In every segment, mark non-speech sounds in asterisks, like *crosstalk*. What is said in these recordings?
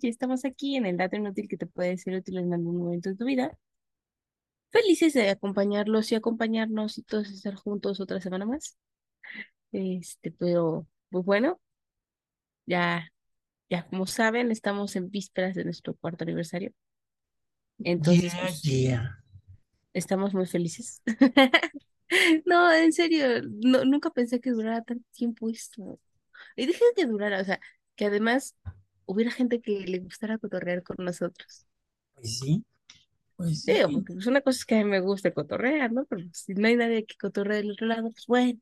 Ya estamos aquí en el dato inútil que te puede ser útil en algún momento de tu vida. Felices de acompañarlos y acompañarnos y todos estar juntos otra semana más. Este, pero, pues bueno, ya, ya como saben, estamos en vísperas de nuestro cuarto aniversario. Entonces, Yeah, pues, yeah. estamos muy felices. *laughs* No, en serio, no, nunca pensé que durara tanto tiempo esto. Y dije que durara, o sea, que además hubiera gente que le gustara cotorrear con nosotros. Pues sí, pues Digo, sí, porque pues una cosa es que a mí me gusta cotorrear, ¿no? Pero si no hay nadie que cotorree del otro lado, pues bueno,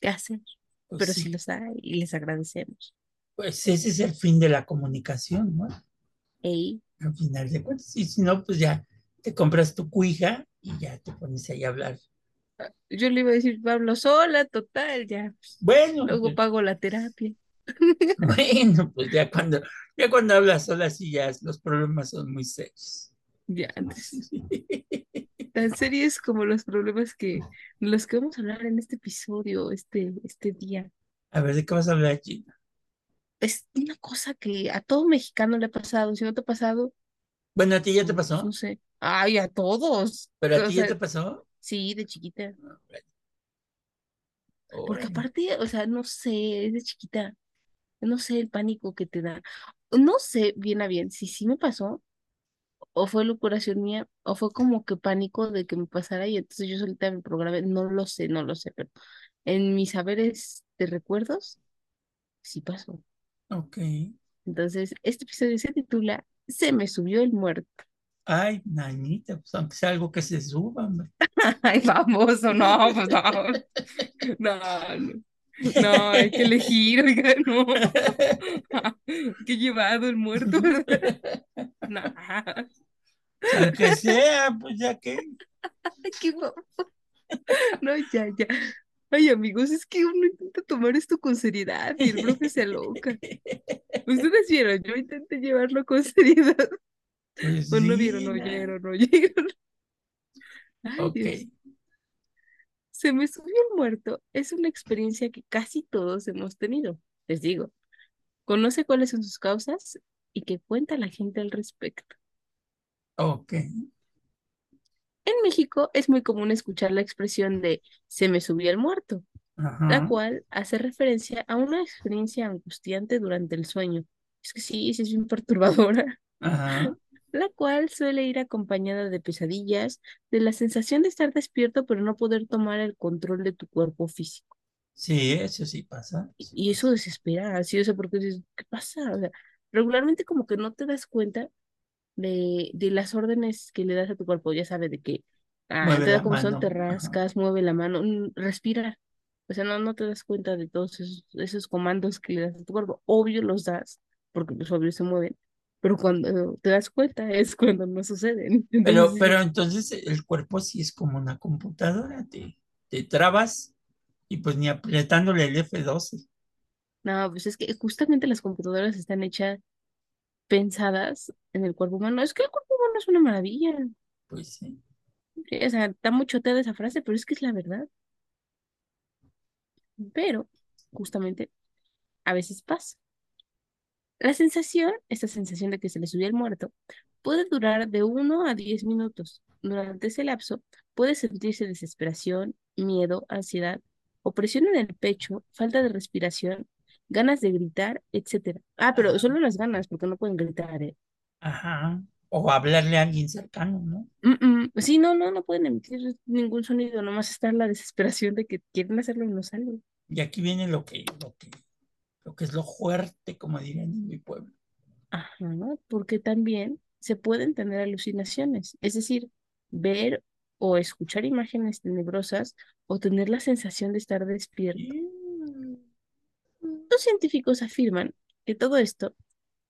¿qué hacer? pues Pero sí sí. los hay y les agradecemos. Pues ese es el fin de la comunicación, ¿no? Ey, Al final de cuentas. Y si no, pues ya te compras tu cuija y ya te pones ahí a hablar. yo le iba a decir, Pablo, sola, total, ya, pues, Bueno, luego pues, pago la terapia. *laughs* *laughs* bueno, pues ya cuando, ya cuando hablas sola, sí ya los problemas son muy serios. Ya, *laughs* antes. Tan serios como los problemas que, los que vamos a hablar en este episodio, este, este día. A ver, ¿de qué vas a hablar, Gina? Es una cosa que a todo mexicano le ha pasado. Si no te ha pasado, Bueno, ¿a ti ya te pues no pasó? sé. Ay, a todos. ¿Pero a O ti ya sea, te pasó? sí, de chiquita. Bueno, Porque aparte, o sea, no sé, es de chiquita, no sé el pánico que te da. No sé bien a bien si sí me pasó, o fue locuración mía, o fue como que pánico de que me pasara y entonces yo solita me programé. No lo sé, no lo sé, pero en mis saberes de recuerdos, sí pasó. Ok. Entonces, este episodio se titula Se me subió el muerto. Ay, nanita, pues aunque sea algo que se suba. *laughs* Ay, famoso, no, pues no, *laughs* no, no, no, hay que *laughs* elegir, oiga, no. *laughs* Qué llevado el muerto, ¿verdad? *laughs* Nah, Aunque sea, pues ya que. qué guapo. No, ya, ya. Ay, amigos, es que uno intenta tomar esto con seriedad y el profe se aloca. Ustedes vieron, yo intenté llevarlo con seriedad. Pues O no vieron, no oyeron, no oyeron. Ay, ok. Dios. Se me subió el muerto es una experiencia que casi todos hemos tenido. Les digo, conoce cuáles son sus causas y qué cuenta la gente al respecto. Ok. En México es muy común escuchar la expresión de se me subió el muerto, la cual hace referencia a una experiencia angustiante durante el sueño. Es que sí, sí es bien *laughs* perturbadora, Ajá. La cual suele ir acompañada de pesadillas, de la sensación de estar despierto pero no poder tomar el control de tu cuerpo físico. Sí, eso sí pasa. Y Sí y eso desespera, así, o sea, porque dices, ¿qué pasa? O sea, regularmente como que no te das cuenta de, de las órdenes que le das a tu cuerpo, ya sabes, de que, ah, te da como son, te. Ajá. rascas, mueve la mano, respira. O sea, no, no te das cuenta de todos esos, esos comandos que le das a tu cuerpo. Obvio los das, porque pues obvio se mueven, pero cuando te das cuenta es cuando no suceden. *laughs* Entonces Pero, pero entonces el cuerpo sí es como una computadora. Te, te trabas y pues ni apretándole el F12. no, pues es que justamente las computadoras están hechas, pensadas en el cuerpo humano. Es que el cuerpo humano es una maravilla. Pues sí. Sí, o sea, está muy choteada esa frase, pero es que es la verdad. Pero, justamente, a veces pasa. La sensación, esta sensación de que se le subió el muerto, puede durar de uno a 10 minutos. Durante ese lapso puede sentirse desesperación, miedo, ansiedad, opresión en el pecho, falta de respiración, ganas de gritar, etcétera. Ah, pero solo las ganas, porque no pueden gritar, ¿eh? Ajá. O hablarle a alguien cercano, ¿no? Mm, mm. Sí, no, no, no pueden emitir ningún sonido, nomás está la desesperación de que quieren hacerlo y no sale. Y aquí viene lo que, lo que, lo que es lo fuerte, como dirían en mi pueblo. Ajá, ¿no? Porque también se pueden tener alucinaciones, es decir, ver o escuchar imágenes tenebrosas o tener la sensación de estar despierto. Los científicos afirman que todo esto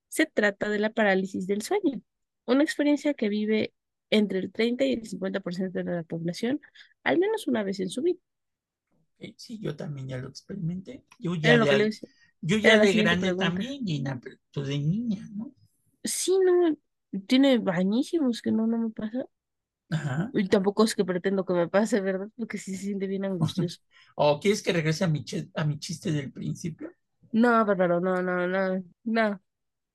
se trata de la parálisis del sueño, una experiencia que vive entre el 30 y el 50% de la población al menos una vez en su vida. Sí, yo también ya lo experimenté. Yo ya lo yo ya de grande pregunta. también, Gina, pero tú de niña, ¿no? Sí, no, tiene bañísimos que no, no me pasa. Ajá. Y tampoco es que pretendo que me pase, ¿verdad? Porque sí se siente bien angustioso. *laughs* ¿O quieres que regrese a mi, a mi chiste del principio? No, bárbaro, no, no, no, no.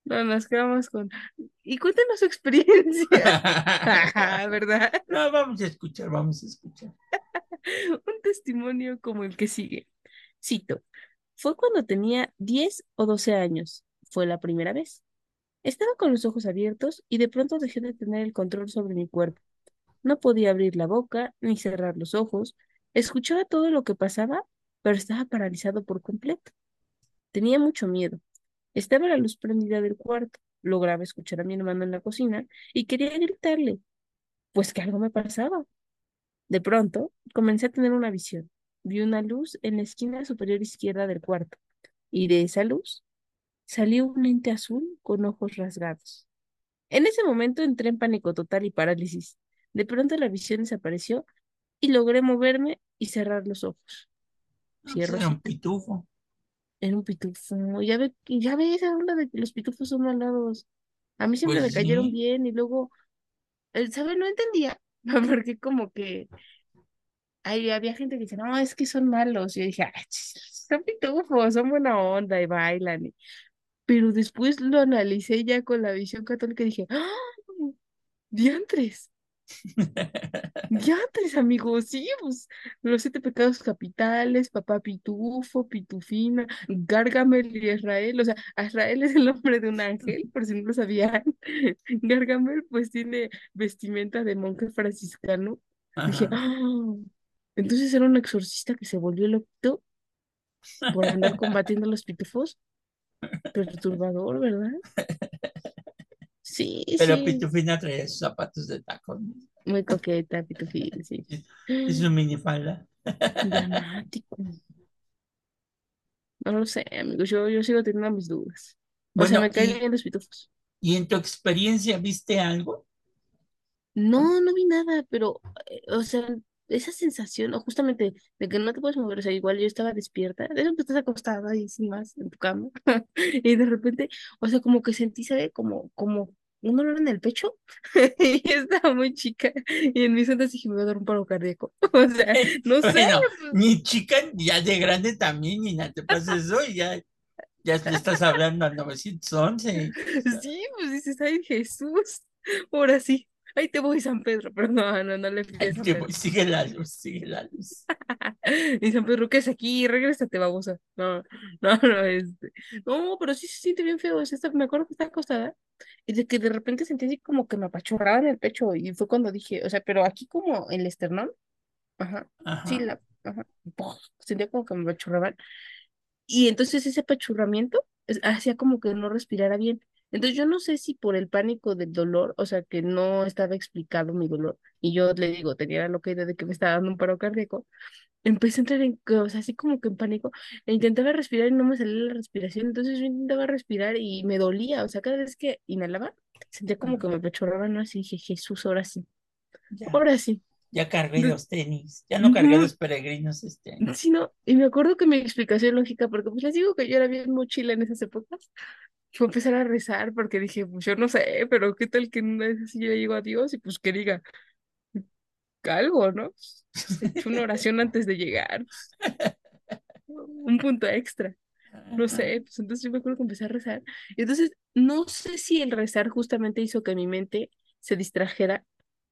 No, nos quedamos con... Y cuéntanos su experiencia, *laughs* *laughs* ¿verdad? No, vamos a escuchar, vamos a escuchar. Un testimonio como el que sigue. Cito, fue cuando tenía 10 o 12 años. Fue la primera vez. Estaba con los ojos abiertos y de pronto dejé de tener el control sobre mi cuerpo. No podía abrir la boca ni cerrar los ojos. Escuchaba todo lo que pasaba, pero estaba paralizado por completo. Tenía mucho miedo. Estaba la luz prendida del cuarto. Lograba escuchar a mi hermano en la cocina y quería gritarle, pues que algo me pasaba. De pronto, comencé a tener una visión. Vi una luz en la esquina superior izquierda del cuarto, y de esa luz salió un ente azul con ojos rasgados. En ese momento entré en pánico total y parálisis. De pronto la visión desapareció y logré moverme y cerrar los ojos. Cierro Era un pitufo. Era un pitufo. Ya ve, ya ve esa onda de que los pitufos son malados. A mí siempre Pues me cayeron bien y luego, eh, ¿sabe? No entendía. *laughs* Porque como que ahí había gente que dice, no, es que son malos. Yo dije, "Ay, ch- son pitufos, son buena onda y bailan. y- Pero después lo analicé ya con la visión católica y dije, ¡ah! ¡Diantres! ¡Diantres, amigos! Sí, pues los siete pecados capitales, papá pitufo, pitufina, Gargamel y Israel. O sea, Israel es el nombre de un ángel, por si no lo sabían. Gargamel, pues tiene vestimenta de monje franciscano. Dije. ¡ah! Entonces era un exorcista que se volvió loco por andar combatiendo a los pitufos. Perturbador, ¿verdad? Sí, Pero sí. Pitufina traía sus zapatos de tacón. Muy coqueta, pitufina, sí. *laughs* Es una minifalda. Dramático. No lo sé, amigos. Yo, yo sigo teniendo mis dudas. O sea, me caen bien los pitufos. y en tu experiencia, ¿viste algo? No, no vi nada, pero, eh, o sea, esa sensación, o justamente de que no te puedes mover, o sea, igual yo estaba despierta, de eso que estás acostada ahí sin más en tu cama, *laughs* y de repente, o sea, como que sentí, ¿sabe? Como, como un dolor en el pecho, *laughs* y estaba muy chica, y en mis ondas dije, me va a dar un paro cardíaco, *laughs* o sea, no sé, Bueno, pues, ni chica, ya de grande también, ni nada, te pasa eso y ya, ya estás hablando al 911. sí, pues dices, ay, Jesús, ahora sí. Ahí te voy, San Pedro, *laughs* pero no, no, no le a San Pedro. voy, sigue la luz, sigue la luz. *laughs* Y San Pedro, ¿qué es aquí? Regrésate, babosa. No, no, *laughs* no, este. No, pero sí se siente bien feo. me acuerdo que estaba acostada y de que de repente sentí así como que me apachurraba en el pecho y fue cuando dije, o sea, pero aquí como el esternón, ajá, sí, Ajá. la, ajá, ¡puf! sentía como que me apachurraban. Y entonces ese apachurramiento hacía como que no respirara bien. Entonces yo no sé si por el pánico del dolor, o sea, que no estaba explicado mi dolor, y yo le digo, tenía la loca idea de que me estaba dando un paro cardíaco, empecé a entrar en, o sea, así como que en pánico, e intentaba respirar y no me salía la respiración, entonces yo intentaba respirar y me dolía, o sea, cada vez que inhalaba, sentía como que me apachurraban, ¿no? Así dije, Jesús, ahora sí, Ya, ahora sí. ya cargué los tenis, ya no cargué los peregrinos este año. Sí, no, y me acuerdo que mi explicación lógica, porque pues les digo que yo era bien mochila en esas épocas, fue empezar a rezar porque dije, pues yo no sé, pero qué tal que una vez así yo le digo a Dios y pues que diga algo, ¿no? He hecho una oración *laughs* antes de llegar, un punto extra, no sé, pues entonces yo me acuerdo que empecé a rezar. Y entonces, no sé si el rezar justamente hizo que mi mente se distrajera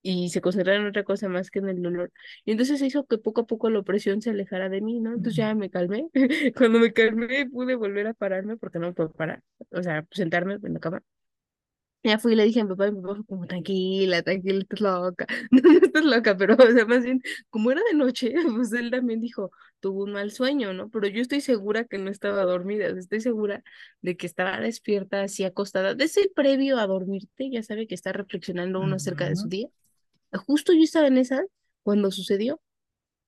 y se concentrara en otra cosa más que en el dolor. Y entonces hizo que poco a poco la opresión se alejara de mí, ¿no? Entonces ya me calmé. *laughs* Cuando me calmé pude volver a pararme porque no me puedo parar, o sea, sentarme en la cama. Ya fui y le dije a mi papá y mi papá fue como, tranquila, tranquila, estás loca. *laughs* No, no estás loca, pero, o sea, más bien, como era de noche, *laughs* pues él también dijo, tuvo un mal sueño, ¿no? Pero yo estoy segura que no estaba dormida, estoy segura de que estaba despierta, así acostada. Desde el previo a dormirte, ya sabe que está reflexionando uno acerca de su día. Justo yo estaba en esa cuando sucedió.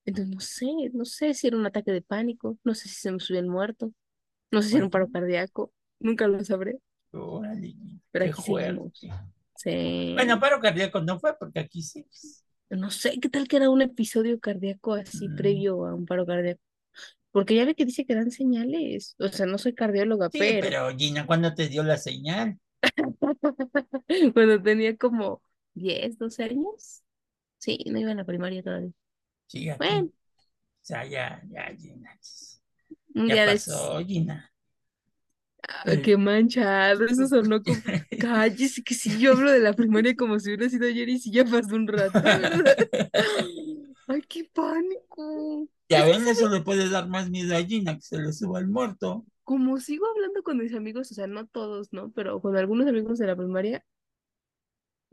Entonces, no sé, no sé si era un ataque de pánico, no sé si se me el muerto, no sé si era un paro cardíaco, nunca lo sabré, órale, pero qué fuerte. Sí. Bueno, paro cardíaco no fue porque aquí sí. No sé, ¿qué tal que era un episodio cardíaco así mm, previo a un paro cardíaco? Porque ya ve que dice que dan señales. O sea, no soy cardióloga, Sí, pero pero Gina, ¿cuándo te dio la señal? *laughs* cuando tenía como 10 12 años, sí, no iba a la primaria todavía. Sí, aquí. Bueno, O sea, ya, ya, Gina. Ya estos. pasó, Gina. Ah, qué manchado, eso sonó como, *laughs* cállese, que si yo hablo de la primaria como si hubiera sido ayer y si ya pasó un rato, ¿verdad? *laughs* Ay, qué pánico. Ya ven, eso le puede dar más miedo a Gina, que se le suba el muerto. como sigo hablando con mis amigos, o sea, no todos, ¿no? Pero con algunos amigos de la primaria,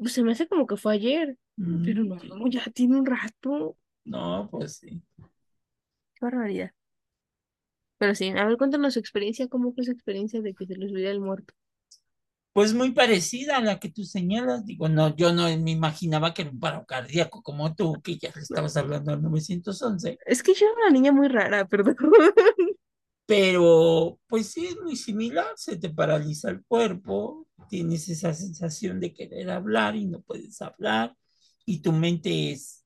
se me hace como que fue ayer, pero Mm, no, sí. no, ya tiene un rato. No, pues sí. Qué barbaridad. Pero sí, a ver, cuéntanos su experiencia, ¿cómo fue su experiencia de que se les olvida el muerto? Pues muy parecida a la que tú señalas. Digo, no, yo no me imaginaba que era un paro cardíaco como tú, que ya le estabas hablando al 911. Es que yo era una niña muy rara, perdón. *laughs* Pero, pues sí, es muy similar. Se te paraliza el cuerpo, tienes esa sensación de querer hablar y no puedes hablar. Y tu mente es,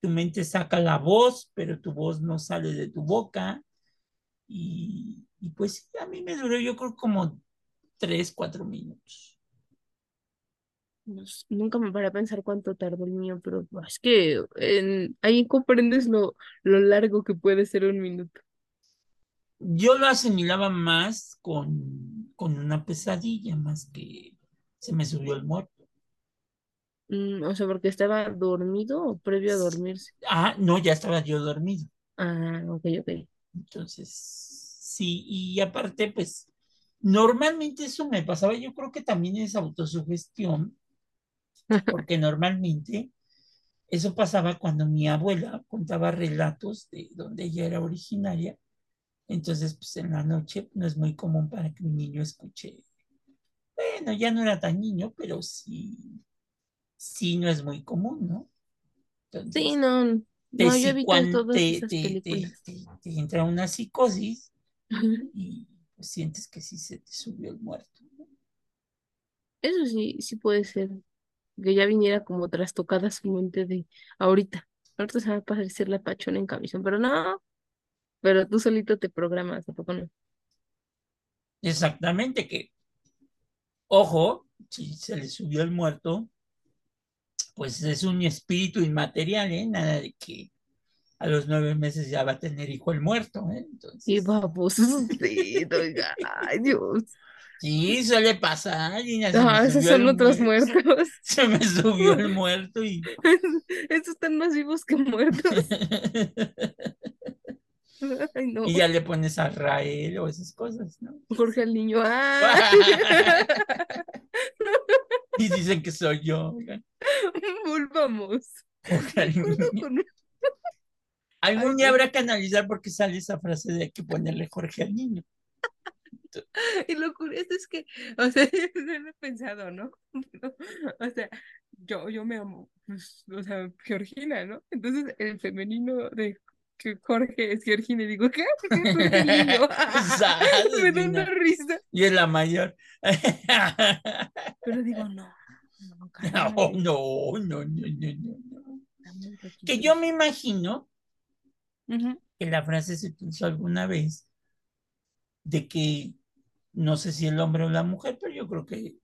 tu mente saca la voz, pero tu voz no sale de tu boca. Y, y pues a mí me duró yo creo como tres, cuatro minutos. Nunca me paré a pensar cuánto tardó el mío, pero es que ahí comprendes lo, lo largo que puede ser un minuto. Yo lo asimilaba más con, con una pesadilla, más que se me subió el muerto. Mm, o sea, porque estaba dormido o previo a dormirse. Ah, no, ya estaba yo dormido. Ah, ok, ok. Entonces, sí, y aparte, pues, normalmente eso me pasaba, yo creo que también es autosugestión, *laughs* porque normalmente eso pasaba cuando mi abuela contaba relatos de donde ella era originaria. Entonces, pues en la noche no es muy común para que un niño escuche. Bueno, ya no era tan niño, pero sí, sí no es muy común, ¿no? Sí, no, no, yo evito cuan- todas te, esas te, entra una psicosis *laughs* y pues, sientes que sí se te subió el muerto. ¿no? Eso sí, sí puede ser. Que ya viniera como trastocada su mente de ahorita. Ahorita se va a parecer la pachona en camisón, pero no, pero tú solito te programas, ¿a poco no? Exactamente, que, ojo, si se le subió el muerto, pues es un espíritu inmaterial, ¿eh? Nada de que a los nueve meses ya va a tener hijo el muerto, ¿eh? Y Entonces, baboso usted, *laughs* oiga, ay Dios. sí, suele pasar, se me Ah, esos son otros muerto, muertos. *laughs* se me subió el *laughs* muerto y... Esos están más vivos que muertos. *laughs* Ay, no. y ya le pones a Rael o esas cosas, ¿no? Jorge el niño. ¡Ah! *laughs* y dicen que soy yo. *laughs* Volvamos. Jorge acuerdo niño. con- Algún Ay, día habrá que analizar por qué sale esa frase de hay que ponerle Jorge al niño. Y lo curioso es que, o sea, yo no lo he pensado, ¿no? Pero, o sea, yo, yo me amo, pues, o sea, Georgina, ¿no? Entonces, el femenino de que Jorge es Georgina, y digo, ¿qué? ¿Qué es *laughs* niño? *laughs* Me da una risa. Y es la mayor. *laughs* Pero digo, no, no, no, no, no, no, Que yo me imagino que la frase se utilizó alguna vez de que no sé si el hombre o la mujer, pero yo creo que,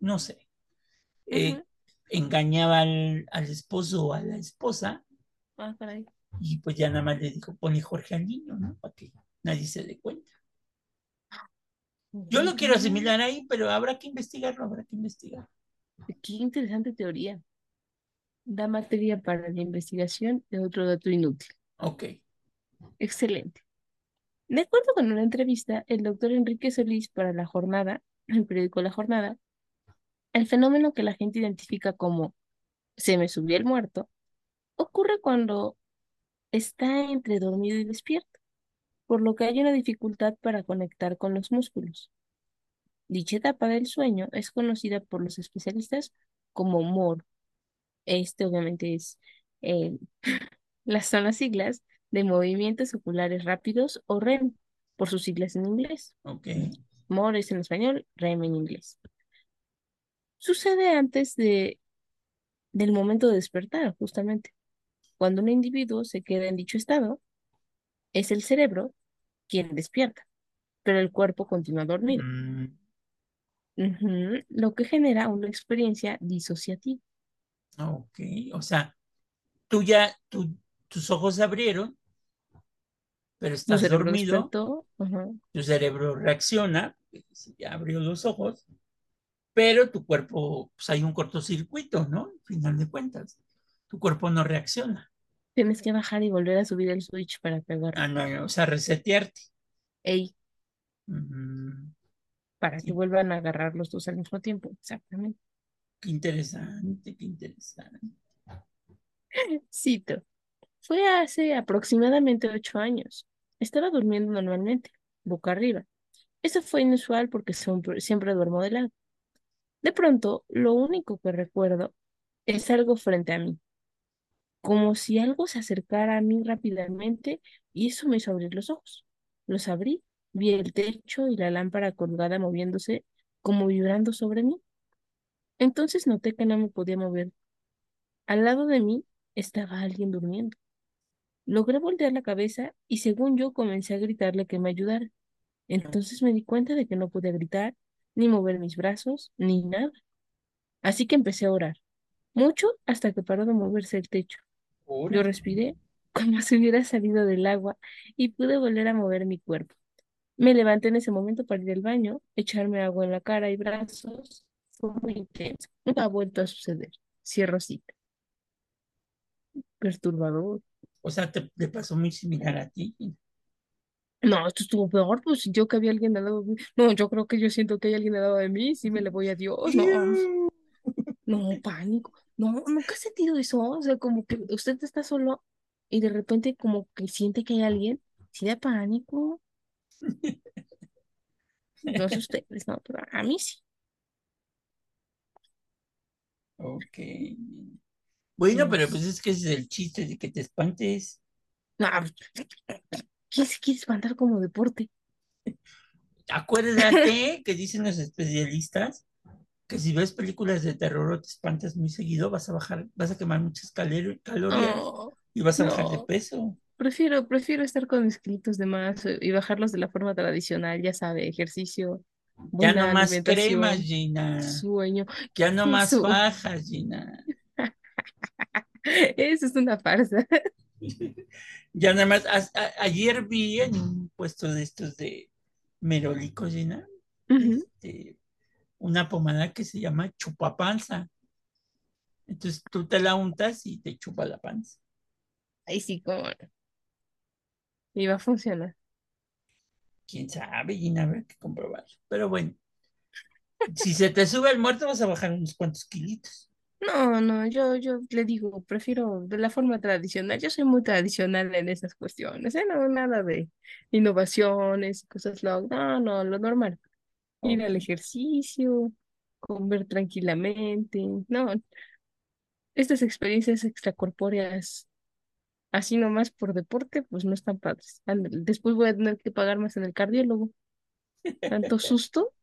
no sé, eh, engañaba al, al esposo o a la esposa Ah, caray. Y pues ya nada más le dijo, ponle Jorge al niño, ¿no? Para que nadie se dé cuenta. Yo lo quiero asimilar ahí, pero habrá que investigarlo, habrá que investigar. Qué interesante teoría. Da materia para la investigación de otro dato inútil. Ok. Excelente. De acuerdo con una entrevista, el doctor Enrique Solís para La Jornada, el periódico La Jornada, el fenómeno que la gente identifica como se me subió el muerto ocurre cuando está entre dormido y despierto, por lo que hay una dificultad para conectar con los músculos. Dicha etapa del sueño es conocida por los especialistas como MOR. Este obviamente es eh, *laughs* las son las siglas de movimientos oculares rápidos o REM, por sus siglas en inglés. Ok. MOR es en español, REM en inglés. Sucede antes de, del momento de despertar, justamente. Cuando un individuo se queda en dicho estado, es el cerebro quien despierta, pero el cuerpo continúa dormido, Mm, Ujú, lo que genera una experiencia disociativa. ok. O sea, tú ya, tú- tus ojos se abrieron, pero estás dormido, despertó, ajá, tu cerebro reacciona, porque ya abrió los ojos, pero tu cuerpo, pues hay un cortocircuito, ¿no? Al final de cuentas, tu cuerpo no reacciona. Tienes que bajar y volver a subir el switch para pegar. Ah, no, no, o sea, resetearte. Ey, para que vuelvan a agarrar los dos al mismo tiempo. Exactamente. qué interesante, qué interesante. Cito. Fue hace aproximadamente ocho años. Estaba durmiendo normalmente, boca arriba. Eso fue inusual porque siempre, siempre duermo de lado. De pronto, lo único que recuerdo es algo frente a mí, como si algo se acercara a mí rápidamente y eso me hizo abrir los ojos. Los abrí, vi el techo y la lámpara colgada moviéndose como vibrando sobre mí. Entonces noté que no me podía mover. Al lado de mí estaba alguien durmiendo. Logré voltear la cabeza y según yo comencé a gritarle que me ayudara. Entonces me di cuenta de que no podía gritar, ni mover mis brazos, ni nada. Así que empecé a orar, mucho hasta que paró de moverse el techo. Yo respiré como si hubiera salido del agua y pude volver a mover mi cuerpo. Me levanté en ese momento para ir al baño, echarme agua en la cara y brazos. Fue muy intenso. Nunca ha vuelto a suceder. Cierro cita. Perturbador. O sea, te, te pasó muy similar a ti. No, esto estuvo peor, pues yo que había alguien al lado de mí. No, yo creo que yo siento que hay alguien al lado de mí, sí me le voy a Dios, no, no, pánico. No, nunca he sentido eso, o sea, como que usted está solo y de repente como que siente que hay alguien, sí da pánico. No sé ustedes, no, pero a mí sí. Ok. Bueno, pero Yes. pues es que ese es el chiste de que te espantes. No, ¿quién se quiere espantar como deporte? Acuérdate que dicen los especialistas que si ves películas de terror o te espantas muy seguido, vas a bajar, vas a quemar muchas calor- calorías y vas a bajar de peso. Prefiero, prefiero estar con mis kilitos de más eh, y bajarlos de la forma tradicional, ya sabe, ejercicio, Ya no más cremas, Gina. sueño. Ya no ¿Qué *laughs* más eso? fajas, Gina. *laughs* Eso es una farsa. *laughs* Ya nada más. a- a- ayer vi en un puesto de estos de merolicos, Gina, Ujú. este, una pomada que se llama chupapanza. Entonces tú te la untas y te chupa la panza. Ahí sí, como no. Y va a funcionar. Quién sabe, Gina, habrá que comprobar. Pero bueno, si se te sube el muerto, vas a bajar unos cuantos kilitos. No, no, yo, yo le digo, prefiero de la forma tradicional. Yo soy muy tradicional en esas cuestiones, ¿eh? No, nada de innovaciones, cosas locas. No, no, lo normal. Ir al ejercicio, comer tranquilamente. No, estas experiencias extracorpóreas, así nomás por deporte, pues no están padres. Después voy a tener que pagar más en el cardiólogo. Tanto *laughs* susto.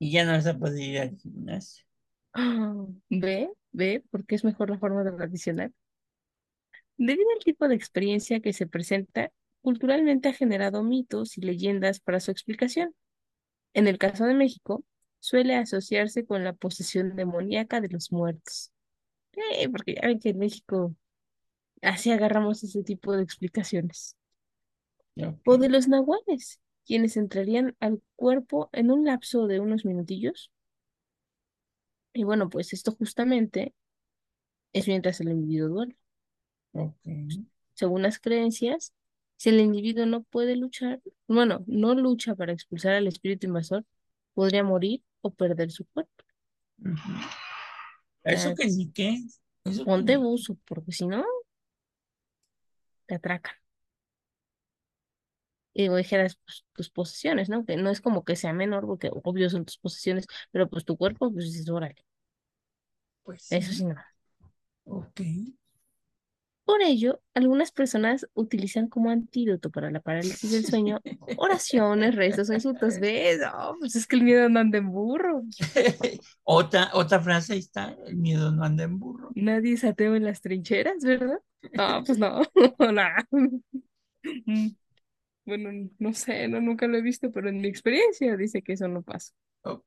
Y ya no vas a poder ir al gimnasio. Ah, Ve, ve, porque es mejor la forma tradicional. Debido al tipo de experiencia que se presenta, culturalmente ha generado mitos y leyendas para su explicación. En el caso de México, suele asociarse con la posesión demoníaca de los muertos. Eh, porque ya ven que en México así agarramos ese tipo de explicaciones. O de los nahuales, quienes entrarían al cuerpo en un lapso de unos minutillos. Y bueno, pues esto justamente es mientras el individuo duerme. Ok. Según las creencias, si el individuo no puede luchar, bueno, no lucha para expulsar al espíritu invasor, podría morir o perder su cuerpo. Eso que ni qué. Eso que Ponte ni- buzo, porque si no, te atracan. Y dijeras, pues, tus posesiones, ¿no? Que no es como que sea menor, porque obvio son tus posesiones, pero pues tu cuerpo, pues dices, órale, Pues eso sí. sí no. Ok. Por ello, algunas personas utilizan como antídoto para la parálisis del sueño oraciones, rezos o insultos. ¿Ves? No, pues es que el miedo no anda en burro. *laughs* Otra, otra frase ahí está, el miedo no anda en burro. Nadie es ateo en las trincheras, ¿verdad? No, pues no, *laughs* no. Mm, Bueno, no sé, no, nunca lo he visto, pero en mi experiencia dice que eso no pasa. Ok.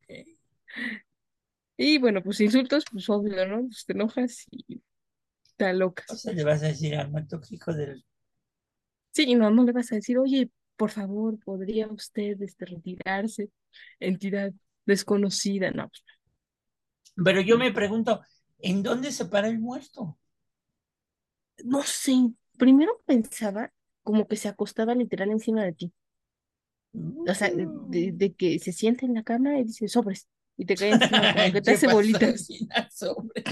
Y bueno, pues insultos, pues obvio, ¿no? Pues te enojas y te O alocas. sea, le vas a decir al muerto hijo del... Sí, no, no le vas a decir, oye, por favor, ¿podría usted este, retirarse? Entidad desconocida, no, Pero yo me pregunto, ¿en dónde se para el muerto? no sé, primero pensaba como que se acostaba literal encima de ti, o sea, de, de- Mm. de que se siente en la cama y dice sobres, y te cae encima, como *laughs* que te ¿Qué hace? *laughs* Sobre.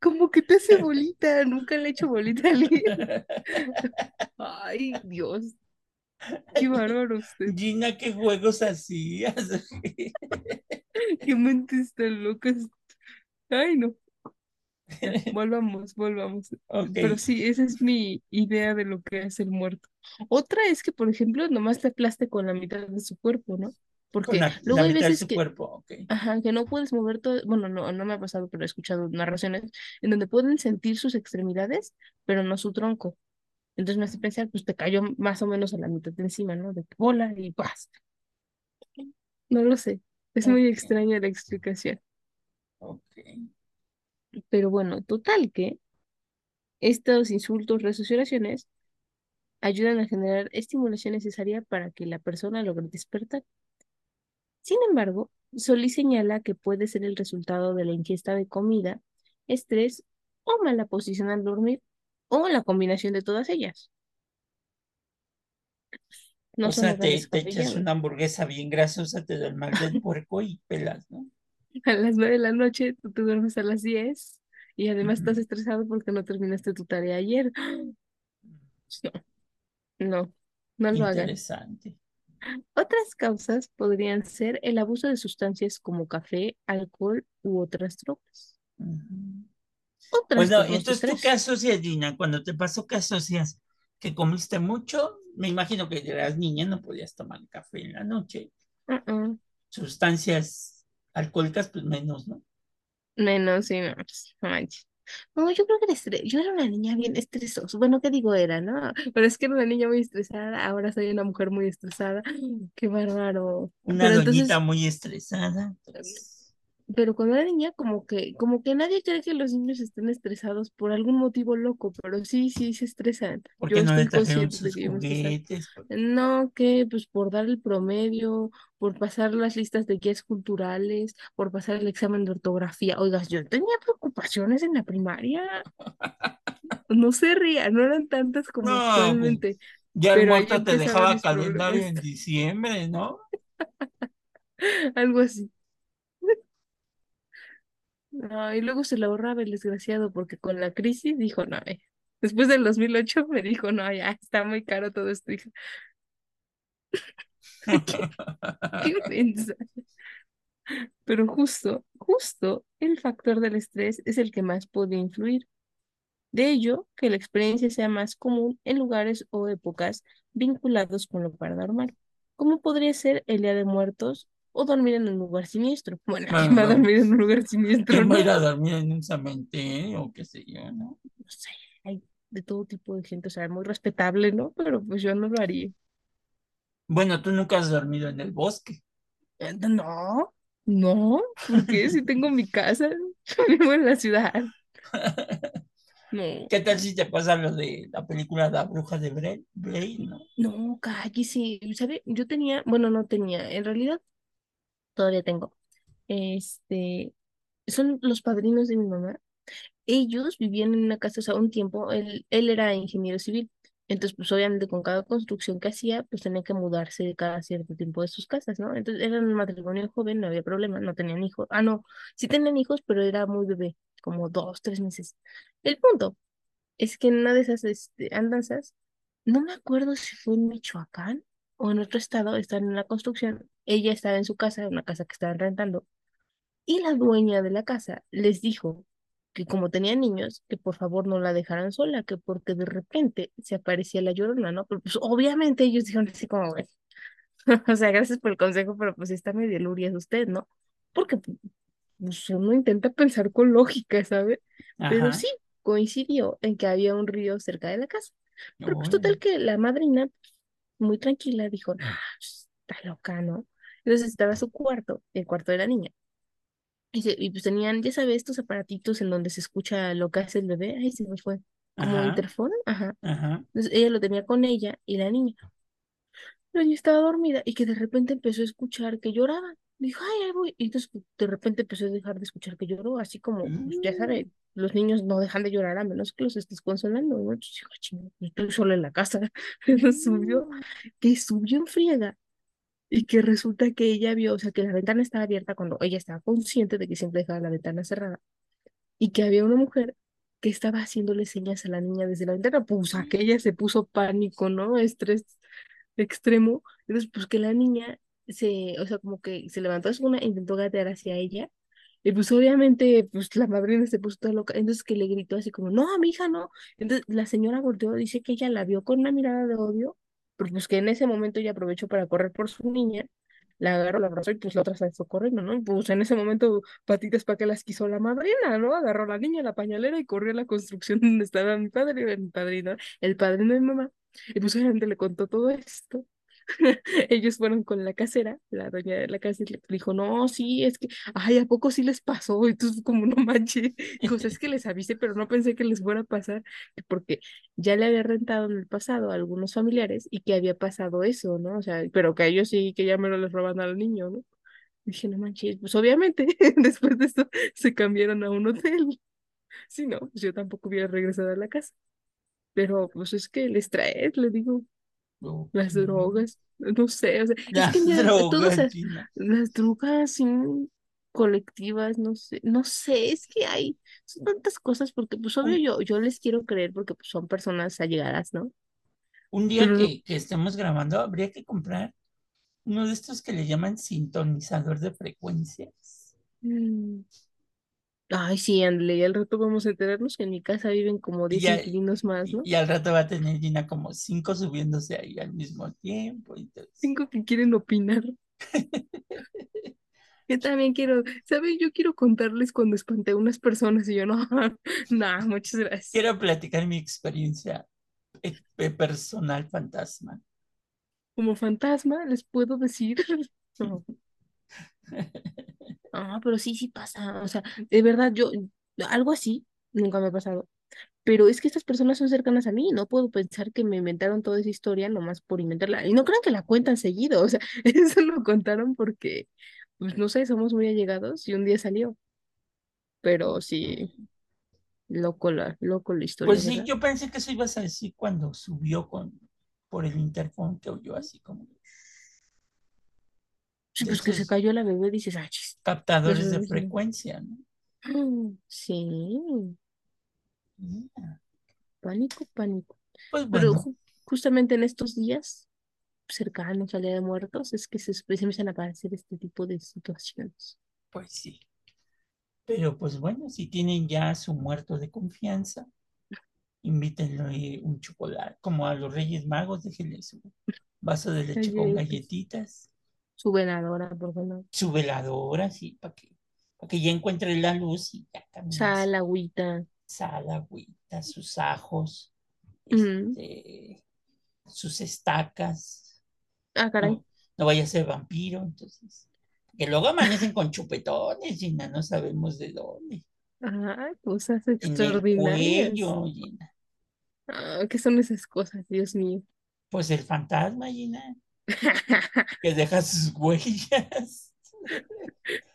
como que te hace bolita, nunca le he hecho bolita a alguien. *laughs* Ay, Dios, qué bárbaro usted, Gina, ¿qué juegos hacías? qué mentes tan locas. Ay, no. Ya, volvamos, volvamos. Pero sí, esa es mi idea de lo que es el muerto. Otra es que, por ejemplo, nomás te aplaste con la mitad de su cuerpo, ¿no? Porque la, luego la hay veces que, cuerpo, ajá, que no puedes mover todo, bueno, no, no me ha pasado, pero he escuchado narraciones en donde pueden sentir sus extremidades, pero no su tronco. Entonces me hace pensar, pues te cayó más o menos a la mitad de encima, ¿no? De bola y ¡paz! No lo sé. Es muy extraña la explicación. ok. Pero bueno, total que estos insultos, oraciones ayudan a generar estimulación necesaria para que la persona logre despertar. Sin embargo, Solís señala que puede ser el resultado de la ingesta de comida, estrés o mala posición al dormir, o la combinación de todas ellas. No O sea, te, te echas una hamburguesa bien grasosa, te da el mal del puerco y pelas, ¿no? *laughs* A las nueve de la noche tú te duermes a las 10 y además estás estresado porque no terminaste tu tarea ayer. No, *gasps* no, no lo hagan. Interesante. Otras causas podrían ser el abuso de sustancias como café, alcohol u otras drogas. Ujú. O Bueno, entonces tú qué asocias, Gina, cuando te pasó qué asocias que comiste mucho, me imagino que eras niña, no podías tomar café en la noche, Uh -uh. sustancias alcohólicas, pues menos, ¿no? Menos, sí, no, no manches. No, yo creo que estrés, yo era una niña bien estresosa. Bueno, ¿qué digo era, no? Pero es que era una niña muy estresada, ahora soy una mujer muy estresada. Qué bárbaro. Una Pero doñita entonces, muy estresada, pues, pero cuando era niña, como que, como que nadie cree que los niños estén estresados por algún motivo loco, pero sí, sí se estresan. ¿por Yo qué no le estoy consciente de que yo juguetes? No, que pues por dar el promedio, por pasar las listas de guías culturales, por pasar el examen de ortografía. Oigas, yo tenía preocupaciones en la primaria. No se ría, no eran tantas como No, pues actualmente, ya el muerto te dejaba calendario en diciembre, ¿no? *laughs* Algo así. No, y luego se lo ahorraba el desgraciado porque con la crisis dijo, no, eh. Después del 2008 me dijo, no, ya está muy caro todo esto. *laughs* Qué. *laughs* Pero justo, justo el factor del estrés es el que más puede influir. De ello, que la experiencia sea más común en lugares o épocas vinculados con lo paranormal, como podría ser el Día de Muertos o dormir en un lugar siniestro. *laughs* Bueno, ¿quién va a dormir en un lugar siniestro, ¿quién va a ir a dormir en un cementerio o qué sé yo, no? No sé, hay de todo tipo de gente, o sea, muy respetable, ¿no? Pero pues yo no lo haría. Bueno, tú nunca has dormido en el bosque. Eh, No, no, porque si tengo mi casa, *laughs* vivo en la ciudad. *laughs* No. ¿Qué tal si te pasa lo de la película La Bruja de Blade, ¿no? No, cállese, ¿sabe? Yo tenía, bueno, no tenía, en realidad todavía tengo. Este, son los padrinos de mi mamá. Ellos vivían en una casa, o sea, un tiempo, él, él era ingeniero civil. Entonces, pues obviamente con cada construcción que hacía, pues tenía que mudarse cada cierto tiempo de sus casas, ¿no? Entonces eran un matrimonio joven, no había problema, no tenían hijos. Ah, no, sí tenían hijos, pero era muy bebé, como dos, tres meses. El punto es que en una de esas este, andanzas, no me acuerdo si fue en Michoacán o en otro estado, estaban en la construcción. Ella estaba en su casa, una casa que estaban rentando, y la dueña de la casa les dijo que como tenía niños, que por favor no la dejaran sola, que porque de repente se aparecía la llorona, ¿no? Pero pues obviamente ellos dijeron así como, "Bueno, *laughs* o sea, gracias por el consejo, pero pues está medio luria usted, ¿no? Porque pues, uno intenta pensar con lógica, ¿sabe? Pero Ajá. sí, coincidió en que había un río cerca de la casa. Pero pues total que la madrina, pues, muy tranquila, dijo, no, pues, está loca, ¿no? Entonces estaba su cuarto, el cuarto de la niña. Y, se- y pues tenían, ya sabes, estos aparatitos en donde se escucha lo que hace el bebé. Ay, se me fue. Como interfón. Ajá. Ajá. Entonces ella lo tenía con ella y la niña. la niña estaba dormida y que de repente empezó a escuchar que lloraba. Dijo, ay, ahí voy. Y entonces pues, de repente empezó a dejar de escuchar que lloró, así como, pues, ya Mm, sabe, los niños no dejan de llorar a menos que los estés consolando, ¿no? Entonces dijo, chinga, pues, estoy sola en la casa. *laughs* Subió, mm. que subió en friega y que resulta que ella vio, o sea, que la ventana estaba abierta cuando ella estaba consciente de que siempre dejaba la ventana cerrada y que había una mujer que estaba haciéndole señas a la niña desde la ventana, pues aquella se puso pánico, ¿no? Estrés extremo. Entonces, pues que la niña se, o sea, como que se levantó de su cuna intentó gatear hacia ella. Y pues obviamente, pues la madrina se puso toda loca. Entonces que le gritó así como, no, a mi hija no. Entonces la señora volteó, dice que ella la vio con una mirada de odio, pero pues que en ese momento ella aprovechó para correr por su niña. La agarró, la abrazó y pues la otra se fue corriendo, ¿no? Pues en ese momento, patitas para que las quiso la madrina, ¿no? Agarró a la niña, la pañalera y corrió a la construcción *laughs* donde estaba mi padre mi padrino, el padrino de mi mamá. Y pues obviamente le contó todo esto. *laughs* Ellos fueron con la casera, la doña de la casa, le dijo, no, sí, es que, ay, ¿a poco sí les pasó? Y tú como, no manches, *laughs* dijo, "O sea, es que les avisé, pero no pensé que les fuera a pasar, porque ya le había rentado en el pasado a algunos familiares y que había pasado eso, ¿no? O sea, pero que ellos sí, que ya me lo les roban al niño, ¿no? Dije, no manches, pues obviamente, *laughs* después de eso se cambiaron a un hotel. Si no, pues yo tampoco hubiera regresado a la casa. Pero pues es que les trae, le digo, Las drogas, no sé, o sea, es que Las ya todas drogas, esas- Gina. las drogas sí, colectivas, no sé, no sé, es que hay son tantas cosas porque pues obvio Un, yo, yo les quiero creer porque pues, son personas allegadas, ¿no? un día Pero que, que estemos grabando, habría que comprar uno de estos que le llaman sintonizador de frecuencias. mm, ay, sí, ándale, y al rato vamos a enterarnos que en mi casa viven como Y, 10 ya, inquilinos más, ¿no? y al rato va a tener Gina como cinco subiéndose ahí al mismo tiempo. Entonces, Cinco que quieren opinar. *laughs* Yo también quiero, ¿sabes? Yo quiero contarles cuando espanté a unas personas y yo no, *laughs* no, muchas gracias. quiero platicar mi experiencia eh, eh, personal fantasma. Como fantasma, les puedo decir. *laughs* No, ah, pero sí, sí pasa. O sea, de verdad, yo, algo así nunca me ha pasado. Pero es que estas personas son cercanas a mí. No puedo pensar que me inventaron toda esa historia nomás por inventarla. Y no crean que la cuentan seguido. O sea, *laughs* eso lo contaron porque, pues no sé, somos muy allegados y un día salió. Pero sí, loco la, loco la historia, Pues sí, ¿verdad? yo pensé que eso ibas a decir cuando subió con, por el interfón que oyó así como Sí, pues que se cayó la bebé, dices, ah, captadores de frecuencia, ¿no? Sí, pánico, pánico. Pues Pero bueno, ju- justamente en estos días cercanos al Día de Muertos es que se, se empiezan a aparecer este tipo de situaciones. pues sí. Pero pues bueno, si tienen ya su muerto de confianza, invítenlo un chocolate, como a los Reyes Magos, déjenle su vaso de leche con Galletitas. Su veladora, por favor. su veladora, sí, para que, para que ya encuentre la luz y ya camines. Sal, agüita. Sal, agüita, sus ajos, este, sus estacas. Ah, caray. No, no vaya a ser vampiro, entonces. Que luego amanecen con chupetones, Gina, no sabemos de dónde. Ah, cosas En el extraordinarias. cuello, Gina. Ah, ¿qué son esas cosas, Dios mío? Pues el fantasma, Gina, que deja sus huellas.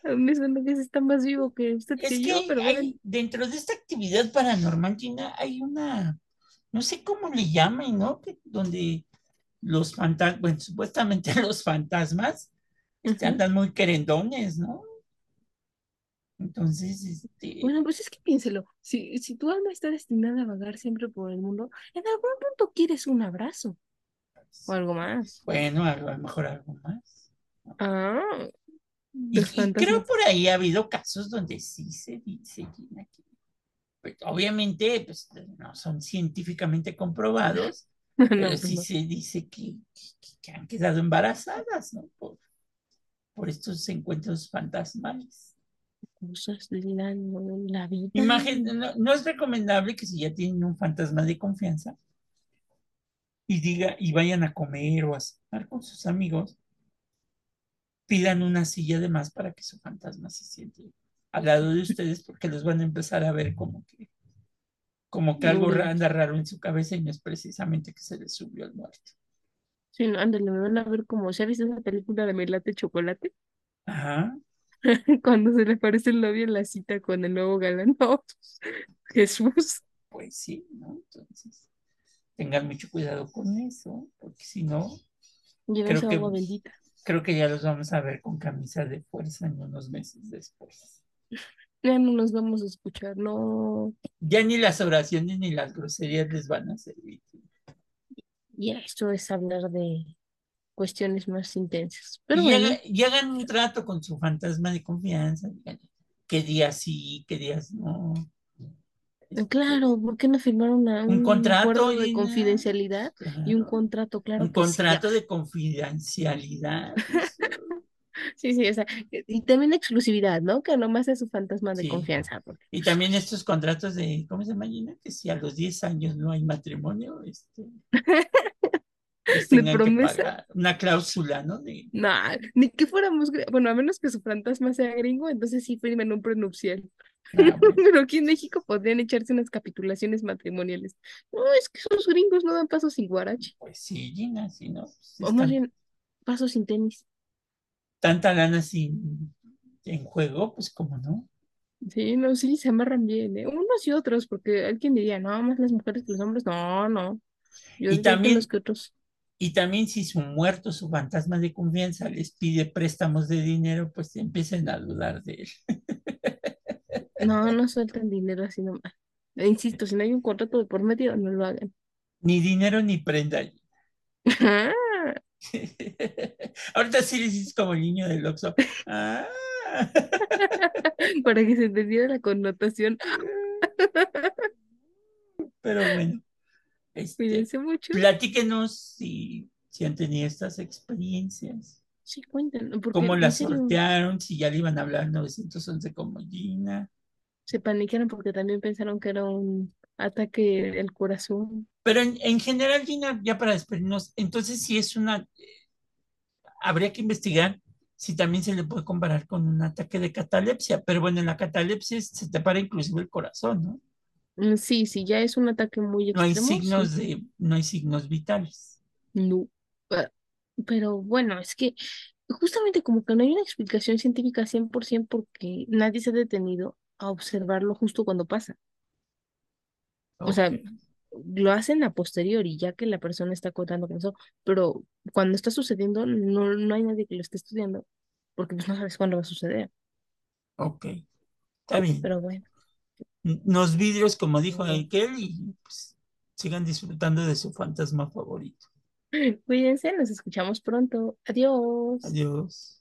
A mí suena que está más vivo que usted Es que hay, bueno. dentro de esta actividad paranormal, Gina, hay una, no sé cómo le llaman, ¿no? Que, donde los fantasmas, bueno, supuestamente *laughs* los fantasmas Ujú. andan muy querendones, ¿no? Entonces, este, Bueno, pues es que piénselo, si, si tu alma está destinada a vagar siempre por el mundo, en algún punto quieres un abrazo o pues, algo más. bueno, a lo mejor algo más. Ah, Y, los y creo por ahí ha habido casos donde sí se dice, que pues, obviamente pues, no son científicamente comprobados, *laughs* pero No, pues sí no. se dice que, que, que han quedado embarazadas, ¿no? Por, por estos encuentros fantasmales. Cosas de la, la vida. Imagen, no es recomendable que si ya tienen un fantasma de confianza y diga y vayan a comer o a cenar con sus amigos, pidan una silla de más para que su fantasma se siente al lado de ustedes porque los van a empezar a ver como que como que algo anda raro en su cabeza y no es precisamente que se les subió el muerto. Sí, no, ándale, me van a ver como, ¿se ha visto esa película de Melate Chocolate? Ajá, *laughs* Cuando se le aparece el novio en la cita con el nuevo galán. *laughs* No, Jesús. pues sí, ¿no? Entonces, tengan mucho cuidado con eso, porque si no, creo que, agua bendita. creo que ya los vamos a ver con camisa de fuerza en unos meses después. Ya no nos vamos a escuchar, no. Ya ni las oraciones ni las groserías les van a servir. Y esto es hablar de cuestiones más intensas. Pero Y, bueno, haga- y hagan un trato con su fantasma de confianza, digan qué días sí, qué días no. Este, claro, ¿por qué no firmaron una- un un contrato de confidencialidad y un contrato? Claro un sí. contrato de confidencialidad. *laughs* Sí, sí, o sea, y también exclusividad, ¿no? Que nomás es su fantasma de Sí. confianza. porque- Y también estos contratos de, ¿cómo se llama, Gina? Que si a los 10 años no hay matrimonio, este, *laughs* De que promesa. pagar una cláusula, ¿no? De, No, ni que fuéramos, bueno, a menos que su fantasma sea gringo, entonces sí firmen un prenupcial. Ah, bueno, *laughs* Pero aquí en México podrían echarse unas capitulaciones matrimoniales. No, es que esos gringos no dan pasos sin guarache, pues sí, Gina, si no, pues, o más bien pasos sin tenis. tanta lana sin, en juego, pues como no. Sí, no, sí, se amarran bien, ¿eh? Unos y otros, porque alguien diría, no, más las mujeres que los hombres, no, no. Yo Y que también- unos que otros. Y también si su muerto, su fantasma de confianza les pide préstamos de dinero, pues empiecen a dudar de él. *laughs* No, no sueltan dinero así nomás. E insisto, si no hay un contrato de por medio, no lo hagan. Ni dinero ni prenda. *laughs* Ahorita sí le dices como el niño del Oxxo. Ah. *laughs* Para que se entendiera la connotación. *laughs* Pero bueno, este, Cuídense mucho. platíquenos si, si han tenido estas experiencias, Sí, cuéntenlo, porque cómo las sortearon, si ya le iban a hablar 911 como Gina. Se paniquearon porque también pensaron que era un ataque del corazón. Pero en, en general, Gina, ya para despedirnos, entonces si es una, eh, habría que investigar si también se le puede comparar con un ataque de catalepsia, pero bueno, en la catalepsia se te para inclusive el corazón, ¿no? Mm, Sí, sí, ya es un ataque muy No hay extremo. sí. signos de, no hay signos vitales. No. Pero bueno, es que justamente como que no hay una explicación científica 100% porque nadie se ha detenido a observarlo justo cuando pasa. O sea, lo hacen a posteriori, ya que la persona está contando que pasó, pero cuando está sucediendo no, no hay nadie que lo esté estudiando porque pues no sabes cuándo va a suceder. Ok, está bien. Pero bueno, Unos vidrios, como dijo aquel, y pues, sigan disfrutando de su fantasma favorito. *laughs* cuídense, nos escuchamos pronto. Adiós. Adiós.